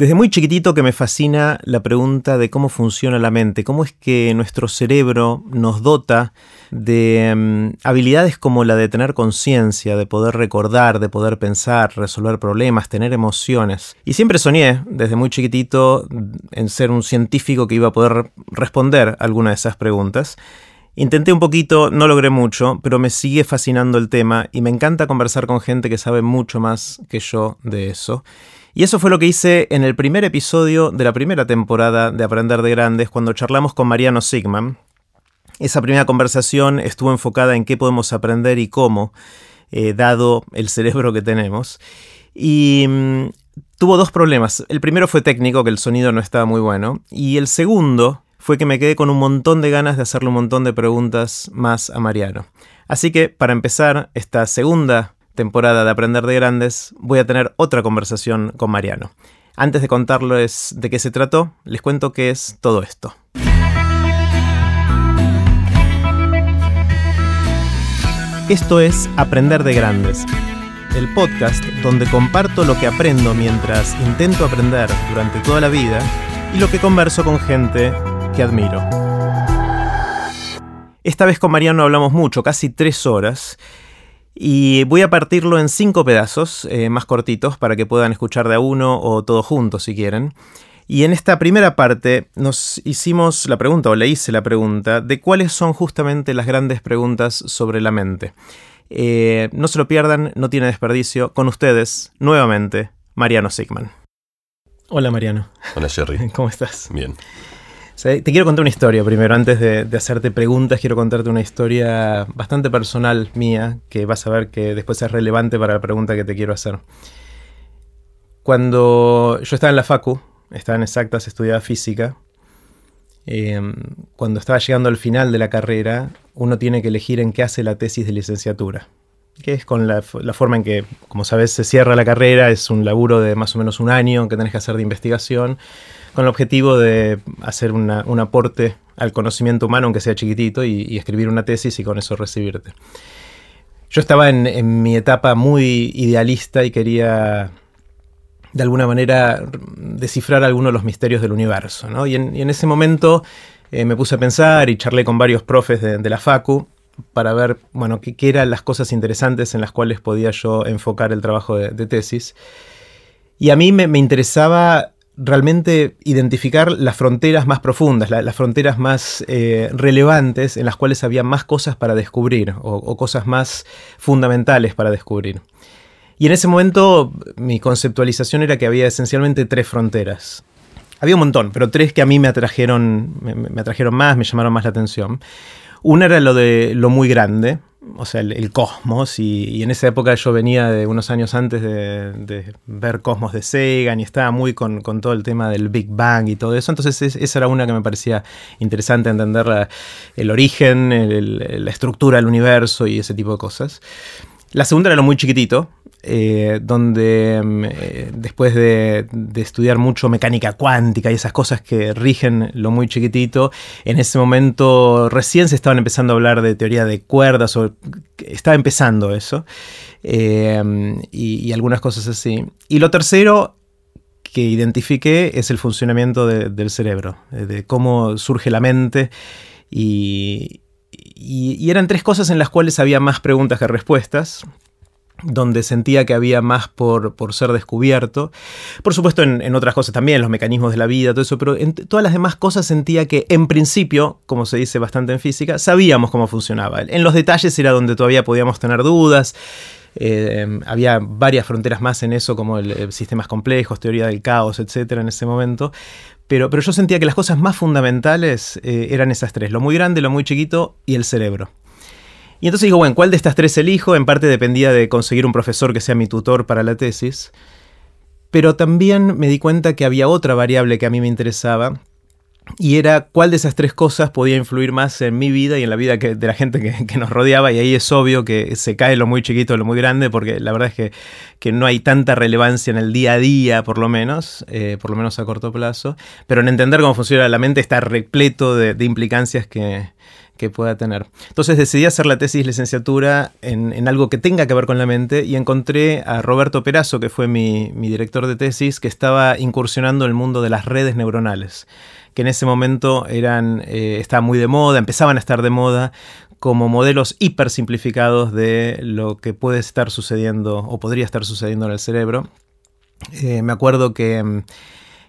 Desde muy chiquitito que me fascina la pregunta de cómo funciona la mente, cómo es que nuestro cerebro nos dota de mm, habilidades como la de tener conciencia, de poder recordar, de poder pensar, resolver problemas, tener emociones. Y siempre soñé, desde muy chiquitito, en ser un científico que iba a poder responder alguna de esas preguntas. Intenté un poquito, no logré mucho, pero me sigue fascinando el tema y me encanta conversar con gente que sabe mucho más que yo de eso. Y eso fue lo que hice en el primer episodio de la primera temporada de Aprender de Grandes, cuando charlamos con Mariano Sigman. Esa primera conversación estuvo enfocada en qué podemos aprender y cómo, eh, dado el cerebro que tenemos. Y mm, tuvo dos problemas. El primero fue técnico, que el sonido no estaba muy bueno. Y el segundo fue que me quedé con un montón de ganas de hacerle un montón de preguntas más a Mariano. Así que, para empezar esta segunda temporada de Aprender de Grandes, voy a tener otra conversación con Mariano. Antes de contarles de qué se trató, les cuento qué es todo esto. Esto es Aprender de Grandes, el podcast donde comparto lo que aprendo mientras intento aprender durante toda la vida y lo que converso con gente que admiro. Esta vez con Mariano hablamos mucho, casi tres horas, y voy a partirlo en cinco pedazos eh, más cortitos para que puedan escuchar de a uno o todo junto si quieren. Y en esta primera parte nos hicimos la pregunta, o le hice la pregunta, de cuáles son justamente las grandes preguntas sobre la mente. Eh, no se lo pierdan, no tiene desperdicio. Con ustedes, nuevamente, Mariano Sigman. Hola Mariano. Hola Jerry. ¿Cómo estás? Bien. Te quiero contar una historia primero, antes de, hacerte preguntas, quiero contarte una historia bastante personal mía, que vas a ver que después es relevante para la pregunta que te quiero hacer. Cuando yo estaba en la Facu, estaba en exactas, estudiaba física, em, cuando estaba llegando al final de la carrera, uno tiene que elegir en qué hace la tesis de licenciatura, que es con la, forma en que, como sabes, se cierra la carrera, es un laburo de más o menos un año que tenés que hacer de investigación con el objetivo de hacer un aporte al conocimiento humano, aunque sea chiquitito, y, escribir una tesis y con eso recibirte. Yo estaba en, mi etapa muy idealista y quería de alguna manera descifrar algunos de los misterios del universo. ¿no? Y, en, ese momento eh, me puse a pensar y charlé con varios profes de, la Facu para ver bueno, qué, eran las cosas interesantes en las cuales podía yo enfocar el trabajo de, tesis. Y a mí me, me interesaba realmente identificar las fronteras más profundas, las fronteras más eh, relevantes en las cuales había más cosas para descubrir o, cosas más fundamentales para descubrir. Y en ese momento mi conceptualización era que había esencialmente tres fronteras. Había un montón, pero tres que a mí me atrajeron, me atrajeron más, me llamaron más la atención. Una era lo de lo muy grande, o sea, el, cosmos, y, en esa época yo venía de unos años antes de, ver Cosmos de Sagan y estaba muy con, todo el tema del Big Bang y todo eso, entonces esa era una que me parecía interesante entender el origen, la estructura del universo y ese tipo de cosas. La segunda era lo muy chiquitito, eh, donde mm, eh, después de, estudiar mucho mecánica cuántica y esas cosas que rigen lo muy chiquitito, en ese momento recién se estaban empezando a hablar de teoría de cuerdas, o, estaba empezando eso, eh, y, algunas cosas así. Y lo tercero que identifiqué es el funcionamiento del cerebro, de cómo surge la mente y, y, eran tres cosas en las cuales había más preguntas que respuestas donde sentía que había más por, ser descubierto. Por supuesto, en, otras cosas también, los mecanismos de la vida, todo eso, pero en todas las demás cosas sentía que, en principio, como se dice bastante en física, sabíamos cómo funcionaba. En los detalles era donde todavía podíamos tener dudas. Eh, había varias fronteras más en eso, como el, sistemas complejos, teoría del caos, etcétera, en ese momento. Pero, pero yo sentía que las cosas más fundamentales eh, eran esas tres: lo muy grande, lo muy chiquito y el cerebro. Y entonces digo, bueno, ¿cuál de estas tres elijo? En parte dependía de conseguir un profesor que sea mi tutor para la tesis. Pero también me di cuenta que había otra variable que a mí me interesaba, y era cuál de esas tres cosas podía influir más en mi vida y en la vida de la gente que, nos rodeaba. Y ahí es obvio que se cae lo muy chiquito, lo muy grande, porque la verdad es que, que no hay tanta relevancia en el día a día, por lo menos, eh, por lo menos a corto plazo. Pero en entender cómo funciona la mente está repleto de, de implicancias que, que pueda tener. Entonces decidí hacer la tesis licenciatura en, algo que tenga que ver con la mente y encontré a Roberto Perazo, que fue mi, director de tesis, que estaba incursionando en el mundo de las redes neuronales que en ese momento eran, eh, estaban muy de moda, empezaban a estar de moda como modelos hiper simplificados de lo que puede estar sucediendo o podría estar sucediendo en el cerebro. Eh, me acuerdo que mm,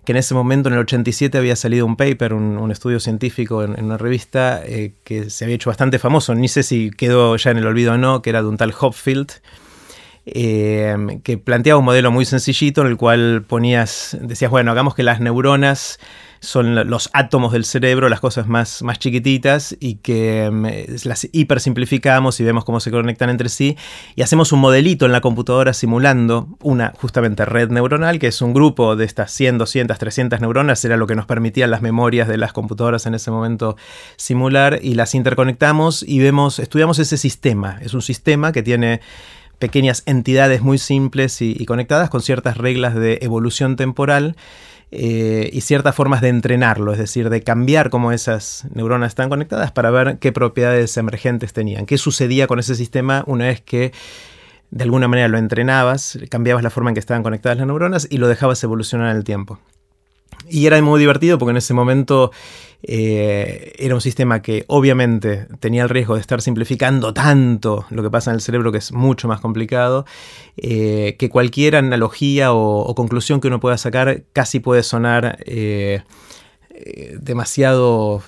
que en ese momento, en el 87, había salido un paper, un, estudio científico en, una revista eh, que se había hecho bastante famoso, ni sé si quedó ya en el olvido o no, que era de un tal Hopfield, eh, que planteaba un modelo muy sencillito en el cual ponías, decías, bueno, hagamos que las neuronas son los átomos del cerebro, las cosas más, más chiquititas y que mm, las hipersimplificamos y vemos cómo se conectan entre sí. Y hacemos un modelito en la computadora simulando una justamente red neuronal que es un grupo de estas 100, 200, 300 neuronas, era lo que nos permitían las memorias de las computadoras en ese momento simular y las interconectamos y vemos, estudiamos ese sistema, es un sistema que tiene pequeñas entidades muy simples y conectadas con ciertas reglas de evolución temporal eh, y ciertas formas de entrenarlo, es decir, de cambiar cómo esas neuronas están conectadas para ver qué propiedades emergentes tenían, qué sucedía con ese sistema una vez que de alguna manera lo entrenabas, cambiabas la forma en que estaban conectadas las neuronas y lo dejabas evolucionar en el tiempo. Y era muy divertido porque en ese momento eh, era un sistema que obviamente tenía el riesgo de estar simplificando tanto lo que pasa en el cerebro, que es mucho más complicado, eh, que cualquier analogía o, conclusión que uno pueda sacar casi puede sonar eh, demasiado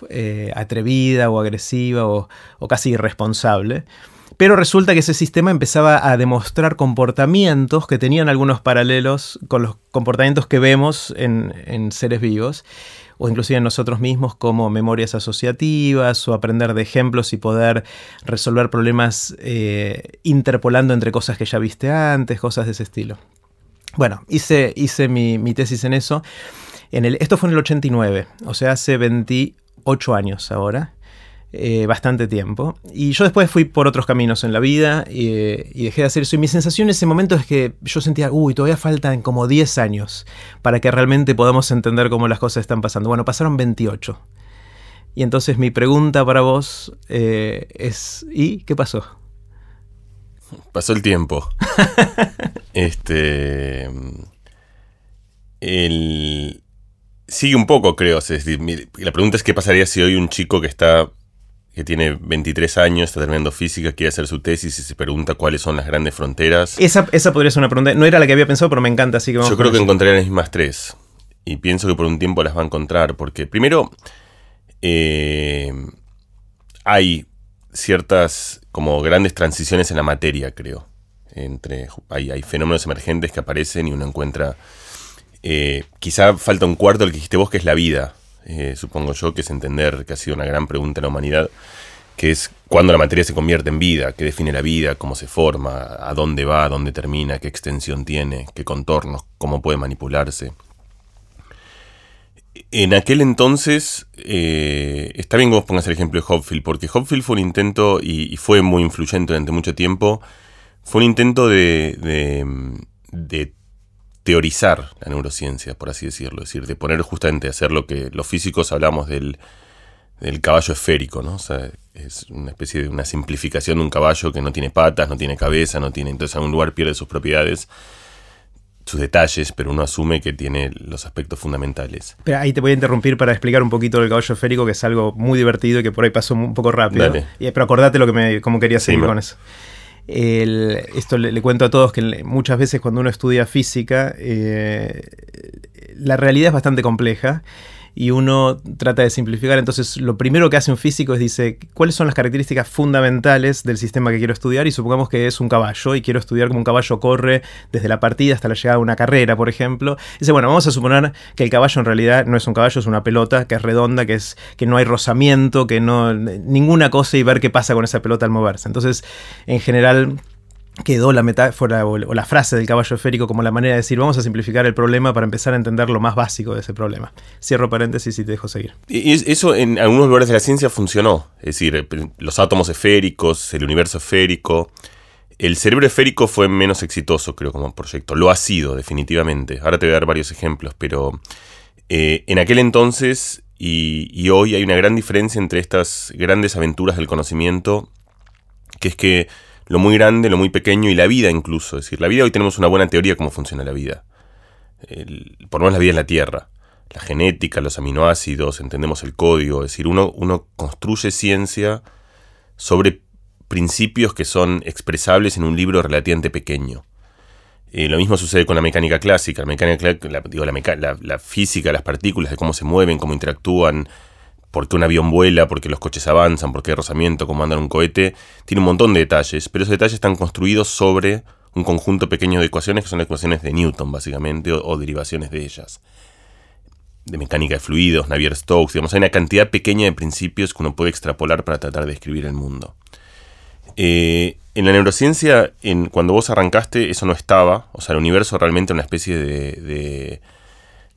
atrevida o agresiva o, casi irresponsable. Pero resulta que ese sistema empezaba a demostrar comportamientos que tenían algunos paralelos con los comportamientos que vemos en seres vivos o inclusive en nosotros mismos como memorias asociativas o aprender de ejemplos y poder resolver problemas eh, interpolando entre cosas que ya viste antes, cosas de ese estilo. Bueno, hice, hice mi, tesis en eso. En el, esto fue en el 89, o sea, hace 28 años ahora. Eh, bastante tiempo. Y yo después fui por otros caminos en la vida y, dejé de hacer eso. Y mi sensación en ese momento es que yo sentía, uy, todavía faltan como 10 años para que realmente podamos entender cómo las cosas están pasando. Bueno, pasaron 28. Y entonces mi pregunta para vos eh, es, ¿y qué pasó? Pasó el tiempo. este. El, sigue un poco, creo. Es decir, la pregunta es qué pasaría si hoy un chico que está que tiene 23 años, está terminando física, quiere hacer su tesis y se pregunta cuáles son las grandes fronteras. Esa, esa podría ser una pregunta. No era la que había pensado, pero me encanta, así que Yo creo que encontraría las mismas tres. Y pienso que por un tiempo las va a encontrar, porque primero eh, hay ciertas como grandes transiciones en la materia, creo. Entre, hay, hay fenómenos emergentes que aparecen y uno encuentra... Eh, quizá falta un cuarto del que dijiste vos, que es la vida eh, supongo yo, que es entender que ha sido una gran pregunta en la humanidad, que es cuándo la materia se convierte en vida, qué define la vida, cómo se forma, a dónde va, dónde termina, qué extensión tiene, qué contornos, cómo puede manipularse. En aquel entonces, eh, está bien que vos pongas el ejemplo de Hopfield, porque Hopfield fue un intento, y, fue muy influyente durante mucho tiempo, fue un intento de teorizar la neurociencia, por así decirlo, es decir, de poner justamente, hacer lo que los físicos hablamos del, caballo esférico, ¿no? O sea, es una especie de una simplificación de un caballo que no tiene patas, no tiene cabeza, no tiene, entonces en algún lugar pierde sus propiedades, sus detalles, pero uno asume que tiene los aspectos fundamentales. Pero ahí te voy a interrumpir para explicar un poquito del caballo esférico, que es algo muy divertido y que por ahí pasó un poco rápido. pero acordate lo que me, cómo quería seguir con eso esto le, cuento a todos que muchas veces cuando uno estudia física, eh, la realidad es bastante compleja y uno trata de simplificar. Entonces, lo primero que hace un físico es dice, ¿cuáles son las características fundamentales del sistema que quiero estudiar? Y supongamos que es un caballo y quiero estudiar cómo un caballo corre desde la partida hasta la llegada de una carrera, por ejemplo. Dice, bueno, vamos a suponer que el caballo en realidad no es un caballo, es una pelota que es redonda, que es que no hay rozamiento, que no ninguna cosa y ver qué pasa con esa pelota al moverse. Entonces, en general quedó la metáfora o la frase del caballo esférico como la manera de decir vamos a simplificar el problema para empezar a entender lo más básico de ese problema. Cierro paréntesis y te dejo seguir. Y eso en algunos lugares de la ciencia funcionó. Es decir, los átomos esféricos, el universo esférico. El cerebro esférico fue menos exitoso, creo, como proyecto. Lo ha sido, definitivamente. Ahora te voy a dar varios ejemplos, pero eh, en aquel entonces y, hoy hay una gran diferencia entre estas grandes aventuras del conocimiento, que es que lo muy grande, lo muy pequeño y la vida incluso. Es decir, la vida hoy tenemos una buena teoría de cómo funciona la vida. por lo menos la vida en la Tierra. La genética, los aminoácidos, entendemos el código. Es decir, uno, uno construye ciencia sobre principios que son expresables en un libro relativamente pequeño. Eh, lo mismo sucede con la mecánica clásica. La, mecánica, digo, la, la, física, las partículas, de cómo se mueven, cómo interactúan, por qué un avión vuela, por qué los coches avanzan, por qué hay rozamiento, cómo andan un cohete. Tiene un montón de detalles, pero esos detalles están construidos sobre un conjunto pequeño de ecuaciones que son ecuaciones de Newton, básicamente, o, derivaciones de ellas. De mecánica de fluidos, Navier-Stokes, digamos, hay una cantidad pequeña de principios que uno puede extrapolar para tratar de describir el mundo. Eh, en la neurociencia, en, cuando vos arrancaste, eso no estaba. O sea, el universo realmente era una especie de,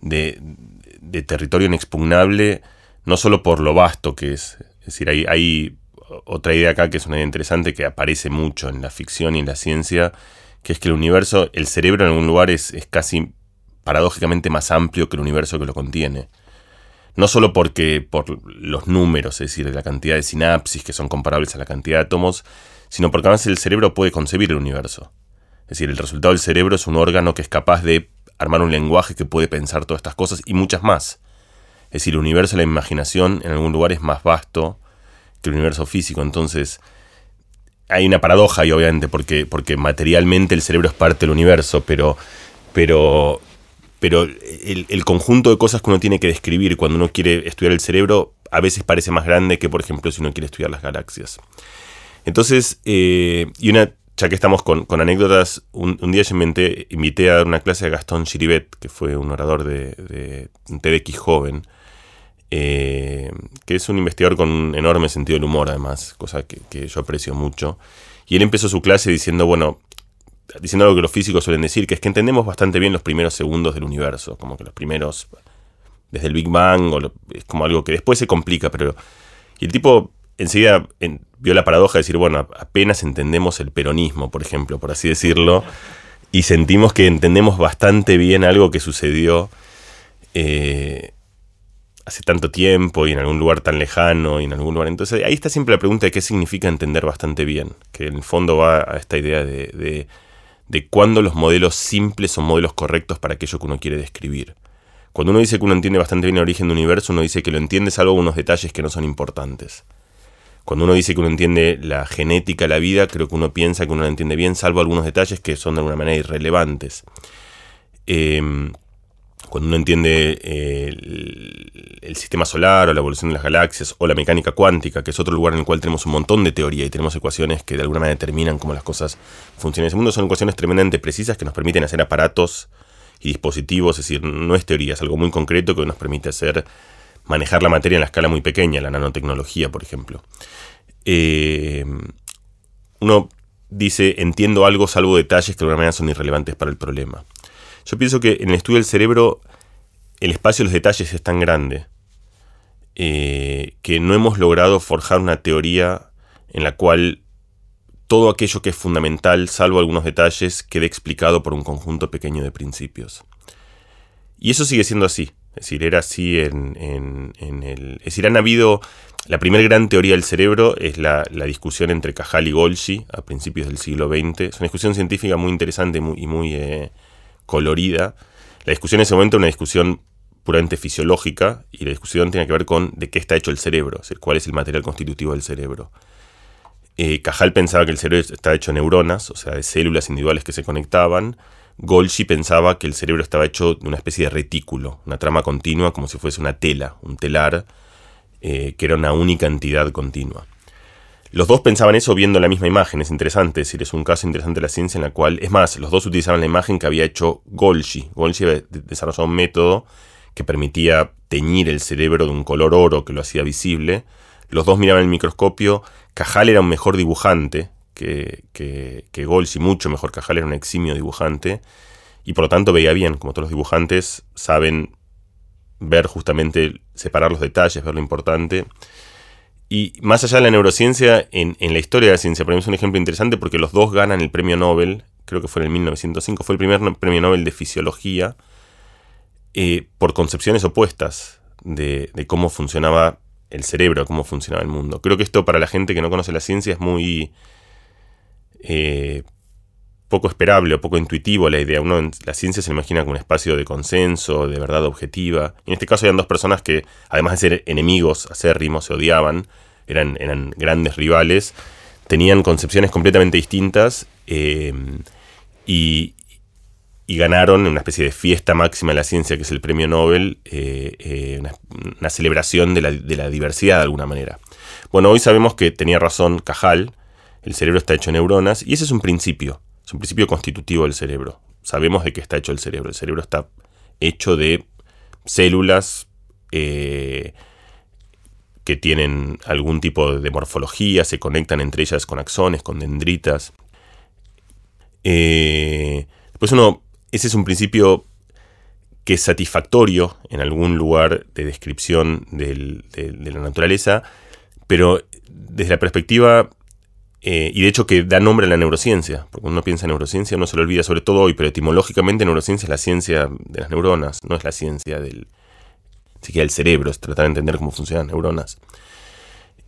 de, territorio inexpugnable, no solo por lo vasto que es. Es decir, hay, otra idea acá que es una idea interesante que aparece mucho en la ficción y en la ciencia, que es que el universo, el cerebro en algún lugar es, es casi paradójicamente más amplio que el universo que lo contiene. No solo porque por los números, es decir, la cantidad de sinapsis que son comparables a la cantidad de átomos, sino porque además el cerebro puede concebir el universo. Es decir, el resultado del cerebro es un órgano que es capaz de armar un lenguaje que puede pensar todas estas cosas y muchas más. Es decir, el universo de la imaginación en algún lugar es más vasto que el universo físico. Entonces, hay una paradoja ahí, obviamente, porque, porque materialmente el cerebro es parte del universo, pero, pero, pero el, conjunto de cosas que uno tiene que describir cuando uno quiere estudiar el cerebro a veces parece más grande que, por ejemplo, si uno quiere estudiar las galaxias. Entonces, eh, y una, ya que estamos con, anécdotas, un, día yo inventé, invité a dar una clase a Gastón Chiribet, que fue un orador de, de joven, eh, que es un investigador con un enorme sentido del humor, además, cosa que, yo aprecio mucho. Y él empezó su clase diciendo, bueno, diciendo algo que los físicos suelen decir, que es que entendemos bastante bien los primeros segundos del universo, como que los primeros, desde el Big Bang, o es como algo que después se complica, pero... Y el tipo enseguida vio la paradoja de decir, bueno, apenas entendemos el peronismo, por ejemplo, por así decirlo, y sentimos que entendemos bastante bien algo que sucedió eh, hace tanto tiempo y en algún lugar tan lejano y en algún lugar. Entonces ahí está siempre la pregunta de qué significa entender bastante bien, que en el fondo va a esta idea de, de, cuándo los modelos simples son modelos correctos para aquello que uno quiere describir. Cuando uno dice que uno entiende bastante bien el origen del universo, uno dice que lo entiende salvo unos detalles que no son importantes. Cuando uno dice que uno entiende la genética la vida, creo que uno piensa que uno la entiende bien, salvo algunos detalles que son de alguna manera irrelevantes. Em, cuando uno entiende eh, el, sistema solar o la evolución de las galaxias o la mecánica cuántica, que es otro lugar en el cual tenemos un montón de teoría y tenemos ecuaciones que de alguna manera determinan cómo las cosas funcionan en ese mundo, son ecuaciones tremendamente precisas que nos permiten hacer aparatos y dispositivos, es decir, no es teoría, es algo muy concreto que nos permite hacer manejar la materia en la escala muy pequeña, la nanotecnología, por ejemplo. Eh, uno dice, entiendo algo salvo detalles que de alguna manera son irrelevantes para el problema. Yo pienso que en el estudio del cerebro el espacio de los detalles es tan grande eh, que no hemos logrado forjar una teoría en la cual todo aquello que es fundamental, salvo algunos detalles, quede explicado por un conjunto pequeño de principios. Y eso sigue siendo así. Es decir, era así en, el... Es decir, han habido... La primera gran teoría del cerebro es la, discusión entre Cajal y Golgi a principios del siglo XX. Es una discusión científica muy interesante y muy eh, colorida. La discusión en ese momento era una discusión puramente fisiológica y la discusión tiene que ver con de qué está hecho el cerebro, es decir, cuál es el material constitutivo del cerebro. Eh, Cajal pensaba que el cerebro está hecho de neuronas, o sea, de células individuales que se conectaban, Golgi pensaba que el cerebro estaba hecho de una especie de retículo, una trama continua como si fuese una tela, un telar, eh, que era una única entidad continua. Los dos pensaban eso viendo la misma imagen, es interesante, es decir, un caso interesante de la ciencia en la cual, es más, los dos utilizaban la imagen que había hecho Golgi. Golgi había desarrollado un método que permitía teñir el cerebro de un color oro que lo hacía visible. Los dos miraban el microscopio, Cajal era un mejor dibujante, que, que, Golsi, mucho mejor que Cajal, era un eximio dibujante, y por lo tanto veía bien, como todos los dibujantes saben ver justamente, separar los detalles, ver lo importante. Y más allá de la neurociencia, en, la historia de la ciencia, para mí es un ejemplo interesante porque los dos ganan el premio Nobel, creo que fue en el 1905, fue el primer premio Nobel de fisiología, eh, por concepciones opuestas de, cómo funcionaba el cerebro, cómo funcionaba el mundo. Creo que esto para la gente que no conoce la ciencia es muy eh, poco esperable o poco intuitivo la idea. Uno la ciencia se imagina como un espacio de consenso, de verdad objetiva. En este caso eran dos personas que, además de ser enemigos acérrimos, se odiaban, eran, eran grandes rivales, tenían concepciones completamente distintas eh, y, ganaron en una especie de fiesta máxima de la ciencia, que es el premio Nobel, eh, eh, una, celebración de la, de la diversidad de alguna manera. Bueno, hoy sabemos que tenía razón Cajal, el cerebro está hecho de neuronas, y ese es un principio. Es un principio constitutivo del cerebro. Sabemos de qué está hecho el cerebro. El cerebro está hecho de células eh, que tienen algún tipo de morfología, se conectan entre ellas con axones, con dendritas. Eh, pues uno, ese es un principio que es satisfactorio en algún lugar de descripción de la naturaleza, pero desde la perspectiva eh, y de hecho que da nombre a la neurociencia, porque uno piensa en neurociencia uno se lo olvida, sobre todo hoy, pero etimológicamente neurociencia es la ciencia de las neuronas, no es la ciencia del, siquiera del cerebro, es tratar de entender cómo funcionan las neuronas.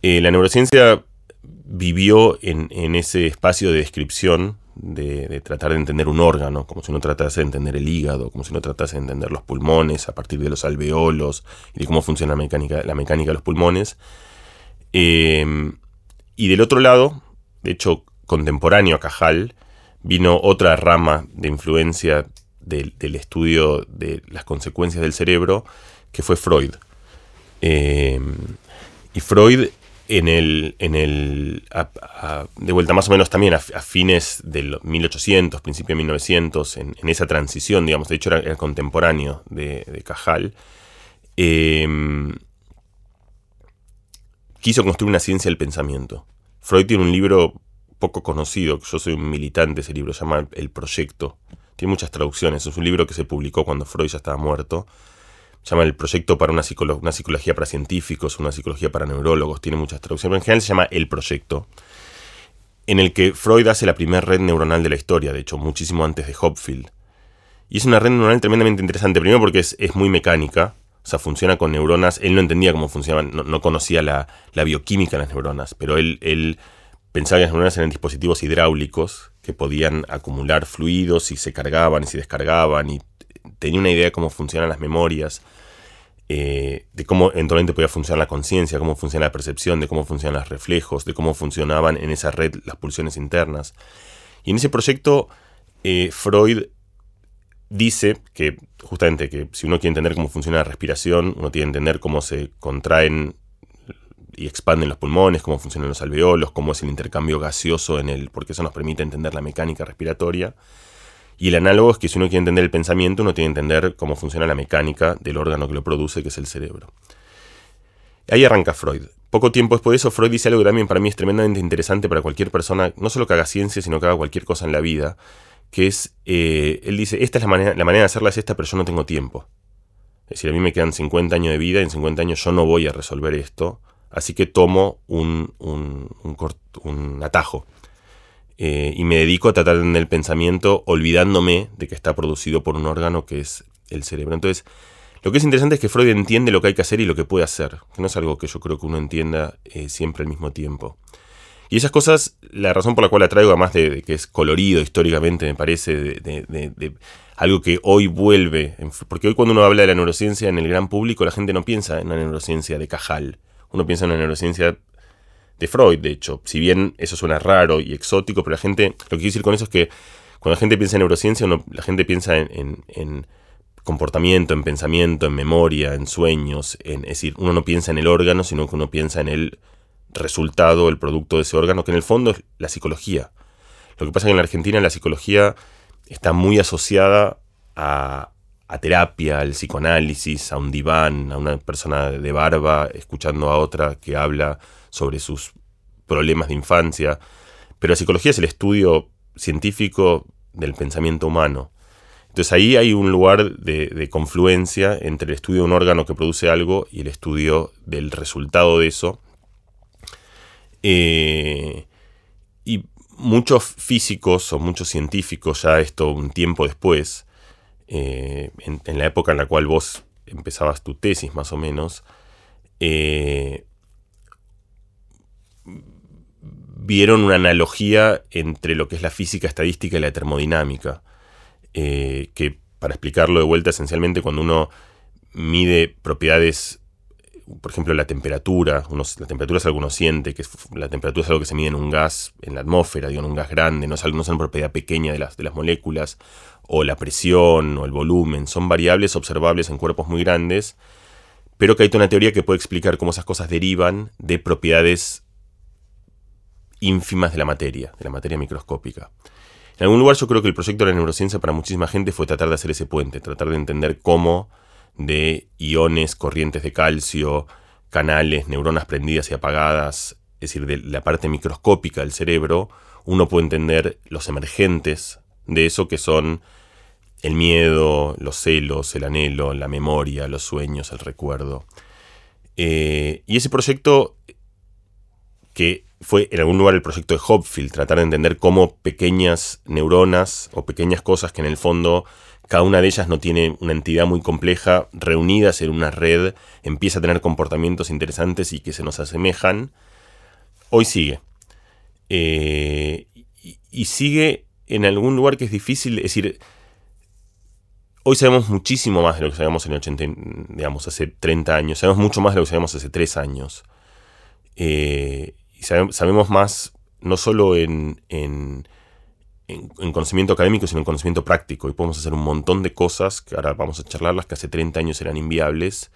Eh, la neurociencia vivió en, ese espacio de descripción, de, tratar de entender un órgano, como si uno tratase de entender el hígado, como si uno tratase de entender los pulmones a partir de los alveolos y de cómo funciona la mecánica, la mecánica de los pulmones. Eh, y del otro lado, de hecho, contemporáneo a Cajal, vino otra rama de influencia del, estudio de las consecuencias del cerebro, que fue Freud. Eh, y Freud, en el, en el de vuelta más o menos también a, fines del 1800, principio de 1900, en, esa transición, digamos, de hecho era, contemporáneo de, Cajal, eh, quiso construir una ciencia del pensamiento. Freud tiene un libro poco conocido, yo soy un militante de ese libro, se llama El Proyecto. Tiene muchas traducciones, es un libro que se publicó cuando Freud ya estaba muerto. Se llama El Proyecto para una, psicología para científicos, una psicología para neurólogos, tiene muchas traducciones, pero en general se llama El Proyecto, en el que Freud hace la primera red neuronal de la historia, de hecho, muchísimo antes de Hopfield. Y es una red neuronal tremendamente interesante, primero porque es muy mecánica, o sea, funciona con neuronas. Él no entendía cómo funcionaban, no, conocía la, bioquímica de las neuronas, pero él, él pensaba que las neuronas eran dispositivos hidráulicos que podían acumular fluidos y se cargaban y se descargaban y tenía una idea de cómo funcionan las memorias, eh, de cómo eventualmente podía funcionar la conciencia, cómo funciona la percepción, de cómo funcionan los reflejos, de cómo funcionaban en esa red las pulsiones internas. Y en ese proyecto eh, Freud dice que justamente que si uno quiere entender cómo funciona la respiración, uno tiene que entender cómo se contraen y expanden los pulmones, cómo funcionan los alveolos, cómo es el intercambio gaseoso en el, porque eso nos permite entender la mecánica respiratoria. Y el análogo es que si uno quiere entender el pensamiento, uno tiene que entender cómo funciona la mecánica del órgano que lo produce, que es el cerebro. Ahí arranca Freud. Poco tiempo después de eso, Freud dice algo que también para mí es tremendamente interesante para cualquier persona, no solo que haga ciencia, sino que haga cualquier cosa en la vida, que es, eh, él dice, esta es la manera, la manera de hacerla es esta, pero yo no tengo tiempo. Es decir, a mí me quedan 50 años de vida y en 50 años yo no voy a resolver esto, así que tomo un, un, atajo. Eh, y me dedico a tratar en el pensamiento olvidándome de que está producido por un órgano que es el cerebro. Entonces, lo que es interesante es que Freud entiende lo que hay que hacer y lo que puede hacer, que no es algo que yo creo que uno entienda eh, siempre al mismo tiempo. Y esas cosas, la razón por la cual la traigo, además de, que es colorido históricamente, me parece, de, algo que hoy vuelve, porque hoy cuando uno habla de la neurociencia en el gran público, la gente no piensa en una neurociencia de Cajal, uno piensa en una neurociencia de Freud, de hecho, si bien eso suena raro y exótico, pero la gente, lo que quiero decir con eso es que cuando la gente piensa en neurociencia, la gente piensa en, comportamiento, en pensamiento, en memoria, en sueños, en, es decir, uno no piensa en el órgano, sino que uno piensa en el resultado, el producto de ese órgano, que en el fondo es la psicología. Lo que pasa es que en la Argentina la psicología está muy asociada a, terapia, al psicoanálisis, a un diván, a una persona de barba escuchando a otra que habla sobre sus problemas de infancia. Pero la psicología es el estudio científico del pensamiento humano. Entonces ahí hay un lugar de, de, confluencia entre el estudio de un órgano que produce algo y el estudio del resultado de eso, eh, y muchos físicos o muchos científicos, ya esto un tiempo después, eh, en, la época en la cual vos empezabas tu tesis más o menos, eh, vieron una analogía entre lo que es la física estadística y la termodinámica, que para explicarlo de vuelta, esencialmente cuando uno mide propiedades, por ejemplo la temperatura, la temperatura es algo que uno siente, que la temperatura es algo que se mide en un gas, en la atmósfera, digo, en un gas grande, no es, no es una propiedad pequeña de las, de las moléculas, o la presión, o el volumen, son variables observables en cuerpos muy grandes, pero que hay toda una teoría que puede explicar cómo esas cosas derivan de propiedades ínfimas de la materia, de la materia microscópica. En algún lugar yo creo que el proyecto de la neurociencia para muchísima gente fue tratar de hacer ese puente, tratar de entender cómo de iones, corrientes de calcio, canales, neuronas prendidas y apagadas, es decir, de la parte microscópica del cerebro, uno puede entender los emergentes de eso que son el miedo, los celos, el anhelo, la memoria, los sueños, el recuerdo. Eh, y ese proyecto que fue en algún lugar el proyecto de Hopfield, tratar de entender cómo pequeñas neuronas o pequeñas cosas que en el fondo cada una de ellas no tiene una entidad muy compleja, reunidas en una red, empieza a tener comportamientos interesantes y que se nos asemejan, hoy sigue. Eh, y, sigue en algún lugar que es difícil, es decir, hoy sabemos muchísimo más de lo que sabíamos en el 80, digamos, hace 30 años, sabemos mucho más de lo que sabíamos hace 3 años. Eh, y sabemos más no solo en, en, conocimiento académico, sino en conocimiento práctico. Y podemos hacer un montón de cosas, que ahora vamos a charlarlas, que hace 30 años eran inviables.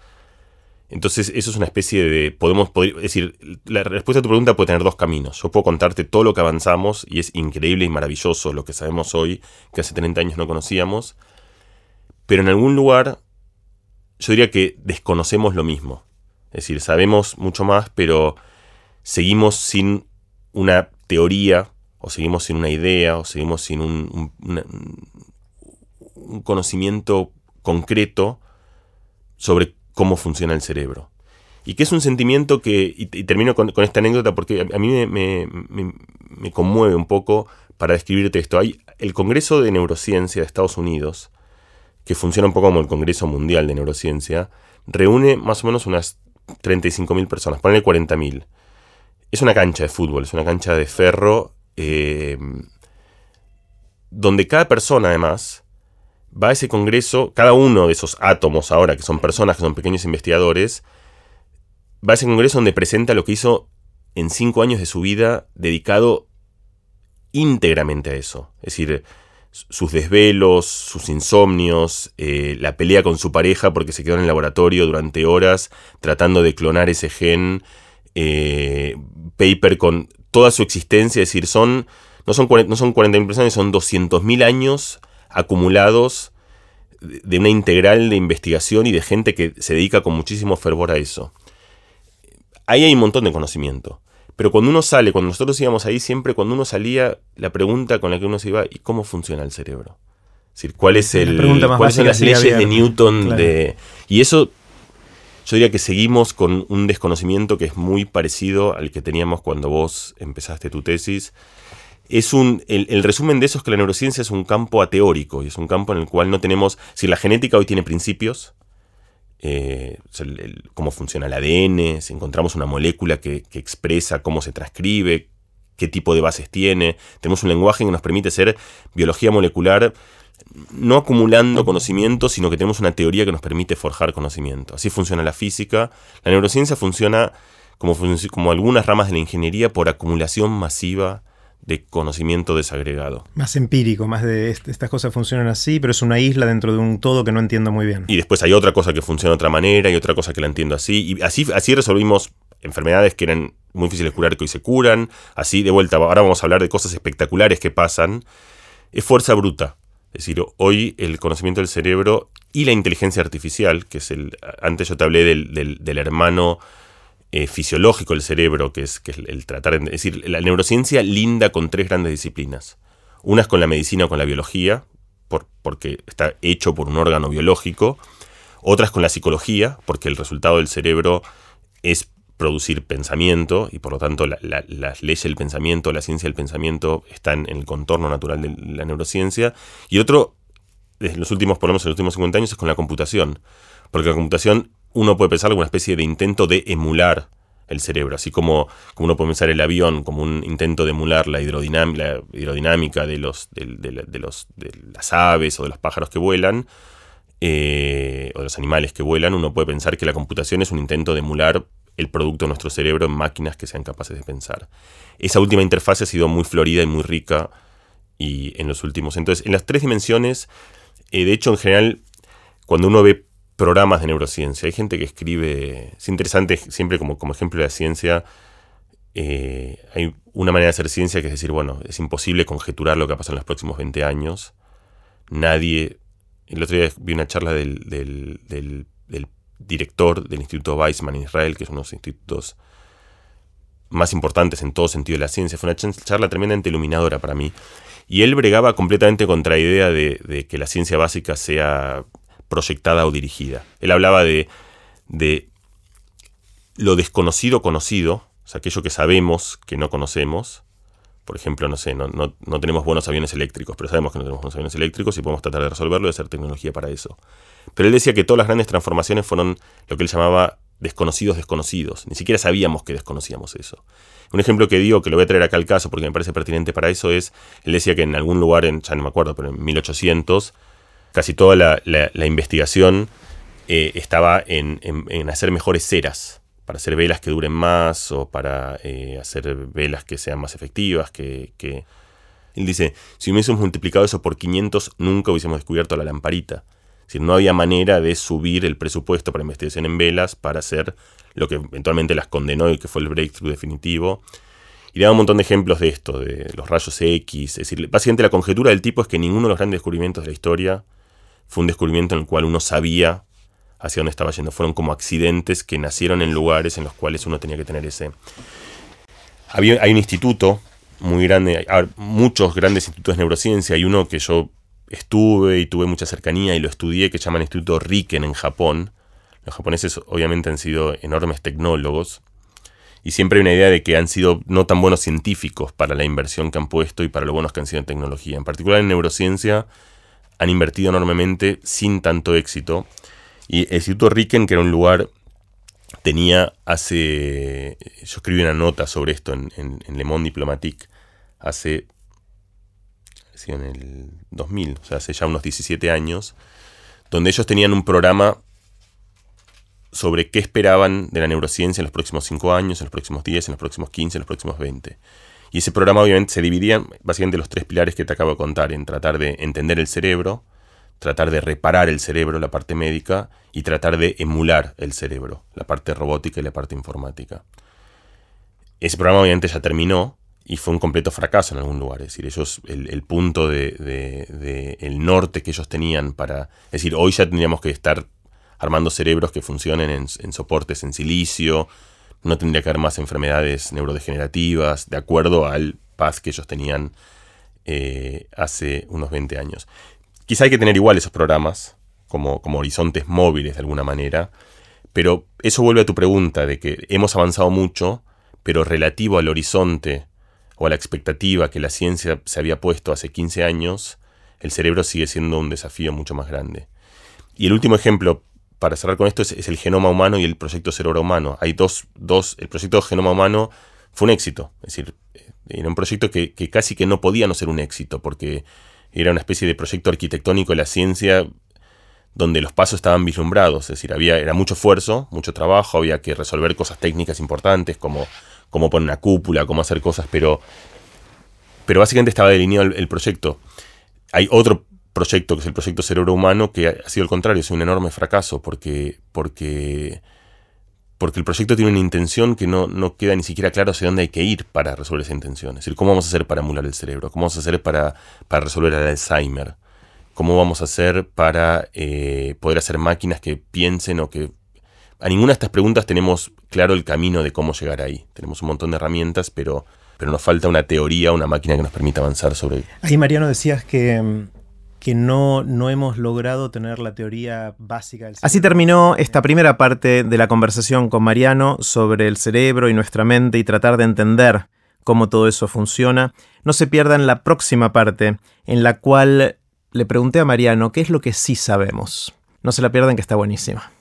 Entonces, eso es una especie de. Podemos. es decir, la respuesta a tu pregunta puede tener dos caminos. Yo puedo contarte todo lo que avanzamos, y es increíble y maravilloso lo que sabemos hoy, que hace 30 años no conocíamos. Pero en algún lugar, yo diría que desconocemos lo mismo. Es decir, sabemos mucho más, pero seguimos sin una teoría, o seguimos sin una idea, o seguimos sin un, conocimiento concreto sobre cómo funciona el cerebro. Y que es un sentimiento que, y, termino con, esta anécdota porque a, mí me, conmueve un poco para describirte esto. Hay el Congreso de Neurociencia de Estados Unidos, que funciona un poco como el Congreso Mundial de Neurociencia, reúne más o menos unas 35.000 personas, ponle 40.000 es una cancha de fútbol, es una cancha de ferro, eh, donde cada persona además va a ese congreso, cada uno de esos átomos ahora, que son personas, que son pequeños investigadores, va a ese congreso donde presenta lo que hizo en cinco años de su vida dedicado íntegramente a eso. Es decir, sus desvelos, sus insomnios, eh, la pelea con su pareja porque se quedó en el laboratorio durante horas tratando de clonar ese gen, eh, paper con toda su existencia, es decir, son, no son, no son 40.000 personas, son 200.000 años acumulados de una integral de investigación y de gente que se dedica con muchísimo fervor a eso. Ahí hay un montón de conocimiento. Pero cuando uno sale, cuando nosotros íbamos ahí, siempre cuando uno salía, la pregunta con la que uno se iba, ¿y cómo funciona el cerebro? Es decir, ¿cuál es el, ¿cuáles son las leyes de Newton? De, y eso yo diría que seguimos con un desconocimiento que es muy parecido al que teníamos cuando vos empezaste tu tesis. Es un, el, resumen de eso es que la neurociencia es un campo ateórico y es un campo en el cual no tenemos, si la genética hoy tiene principios, eh, cómo funciona el ADN, si encontramos una molécula que, que, expresa cómo se transcribe, qué tipo de bases tiene, tenemos un lenguaje que nos permite hacer biología molecular no acumulando conocimiento, sino que tenemos una teoría que nos permite forjar conocimiento. Así funciona la física. La neurociencia funciona como, como algunas ramas de la ingeniería por acumulación masiva de conocimiento desagregado. Más empírico, más de estas cosas funcionan así, pero es una isla dentro de un todo que no entiendo muy bien. Y después hay otra cosa que funciona de otra manera y otra cosa que la entiendo así. Y así, así resolvimos enfermedades que eran muy difíciles de curar que hoy se curan. Así, de vuelta, ahora vamos a hablar de cosas espectaculares que pasan. Es fuerza bruta. Es decir, hoy el conocimiento del cerebro y la inteligencia artificial, que es el. Antes yo te hablé del, hermano eh, fisiológico del cerebro, que es, que el, tratar. Es decir, la neurociencia linda con tres grandes disciplinas. Una es con la medicina o con la biología, por, porque está hecho por un órgano biológico. Otra es con la psicología, porque el resultado del cerebro es producir pensamiento y por lo tanto las leyes del pensamiento, la ciencia del pensamiento están en el contorno natural de la neurociencia. Y otro, desde los últimos, por lo menos en los últimos 50 años, es con la computación. Porque la computación, uno puede pensar como una especie de intento de emular el cerebro, así como, como uno puede pensar el avión como un intento de emular la hidrodinámica, de, los, de, los, de las aves o de los pájaros que vuelan, eh, o de los animales que vuelan, uno puede pensar que la computación es un intento de emular el producto de nuestro cerebro en máquinas que sean capaces de pensar. Esa última interfaz ha sido muy florida y muy rica y en los últimos. Entonces, en las tres dimensiones, eh, de hecho, en general, cuando uno ve programas de neurociencia. Hay gente que escribe, es interesante, siempre como, como ejemplo de la ciencia, eh, hay una manera de hacer ciencia que es decir, bueno, es imposible conjeturar lo que va a pasar en los próximos 20 años. Nadie, el otro día vi una charla del, del, director del Instituto Weizmann en Israel, que es uno de los institutos más importantes en todo sentido de la ciencia. Fue una charla tremendamente iluminadora para mí. Y él bregaba completamente contra la idea de que la ciencia básica sea proyectada o dirigida. Él hablaba de, lo desconocido conocido, o sea, aquello que sabemos que no conocemos. Por ejemplo, no sé, no, no, tenemos buenos aviones eléctricos, pero sabemos que no tenemos buenos aviones eléctricos y podemos tratar de resolverlo y hacer tecnología para eso. Pero él decía que todas las grandes transformaciones fueron lo que él llamaba desconocidos desconocidos. Ni siquiera sabíamos que desconocíamos eso. Un ejemplo que digo, que lo voy a traer acá al caso porque me parece pertinente para eso, es, él decía que en algún lugar, en, ya no me acuerdo, pero en 1800, casi toda la, investigación eh, estaba en, hacer mejores ceras, para hacer velas que duren más o para eh, hacer velas que sean más efectivas, que, Él dice, si hubiésemos multiplicado eso por 500, nunca hubiésemos descubierto la lamparita. Decir, no había manera de subir el presupuesto para investigación en velas para hacer lo que eventualmente las condenó y que fue el breakthrough definitivo. Y le da un montón de ejemplos de esto, de los rayos X. Es decir, básicamente la conjetura del tipo es que ninguno de los grandes descubrimientos de la historia fue un descubrimiento en el cual uno sabía hacia dónde estaba yendo. Fueron como accidentes que nacieron en lugares en los cuales uno tenía que tener ese... Había, hay un instituto muy grande, hay muchos grandes institutos de neurociencia, hay uno que yo estuve y tuve mucha cercanía y lo estudié que se llama el Instituto Riken en Japón. Los japoneses obviamente han sido enormes tecnólogos y siempre hay una idea de que han sido no tan buenos científicos para la inversión que han puesto y para lo buenos que han sido en tecnología. En particular en neurociencia han invertido enormemente sin tanto éxito. Y el Instituto Riken, que era un lugar, tenía hace... Yo escribí una nota sobre esto en, Le Monde Diplomatique hace... en el 2000, o sea, hace ya unos 17 años, donde ellos tenían un programa sobre qué esperaban de la neurociencia en los próximos 5 años, en los próximos 10, en los próximos 15, en los próximos 20. Y ese programa obviamente se dividía básicamente en los tres pilares que te acabo de contar, en tratar de entender el cerebro, tratar de reparar el cerebro, la parte médica, y tratar de emular el cerebro, la parte robótica y la parte informática. Ese programa obviamente ya terminó y fue un completo fracaso en algún lugar. Es decir, ellos, el, punto de, el norte que ellos tenían para... Es decir, hoy ya tendríamos que estar armando cerebros que funcionen en soportes en silicio, no tendría que haber más enfermedades neurodegenerativas, de acuerdo al paz que ellos tenían eh, hace unos 20 años. Quizá hay que tener igual esos programas, como, como horizontes móviles de alguna manera, pero eso vuelve a tu pregunta de que hemos avanzado mucho, pero relativo al horizonte o a la expectativa que la ciencia se había puesto hace 15 años, el cerebro sigue siendo un desafío mucho más grande. Y el último ejemplo para cerrar con esto, es, el genoma humano y el proyecto cerebro humano. Hay dos, dos, el proyecto genoma humano fue un éxito, es decir, eh, era un proyecto que, casi que no podía no ser un éxito, porque era una especie de proyecto arquitectónico de la ciencia donde los pasos estaban vislumbrados, es decir, había, era mucho esfuerzo, mucho trabajo, había que resolver cosas técnicas importantes como cómo poner una cúpula, cómo hacer cosas, pero, pero básicamente estaba delineado el proyecto. Hay otro proyecto, que es el proyecto Cerebro Humano, que ha sido el contrario, es un enorme fracaso, porque, porque, porque el proyecto tiene una intención que no, no, queda ni siquiera claro hacia dónde hay que ir para resolver esa intención. Es decir, ¿cómo vamos a hacer para emular el cerebro? ¿Cómo vamos a hacer para, para resolver el Alzheimer? ¿Cómo vamos a hacer para eh, poder hacer máquinas que piensen o que... A ninguna de estas preguntas tenemos claro el camino de cómo llegar ahí. Tenemos un montón de herramientas, pero, pero nos falta una teoría, una máquina que nos permita avanzar sobre... Ahí, Mariano, decías que mm, que no, no hemos logrado tener la teoría básica del cerebro. Así terminó esta primera parte de la conversación con Mariano sobre el cerebro y nuestra mente y tratar de entender cómo todo eso funciona. No se pierdan la próxima parte en la cual le pregunté a Mariano qué es lo que sí sabemos. No se la pierdan que está buenísima.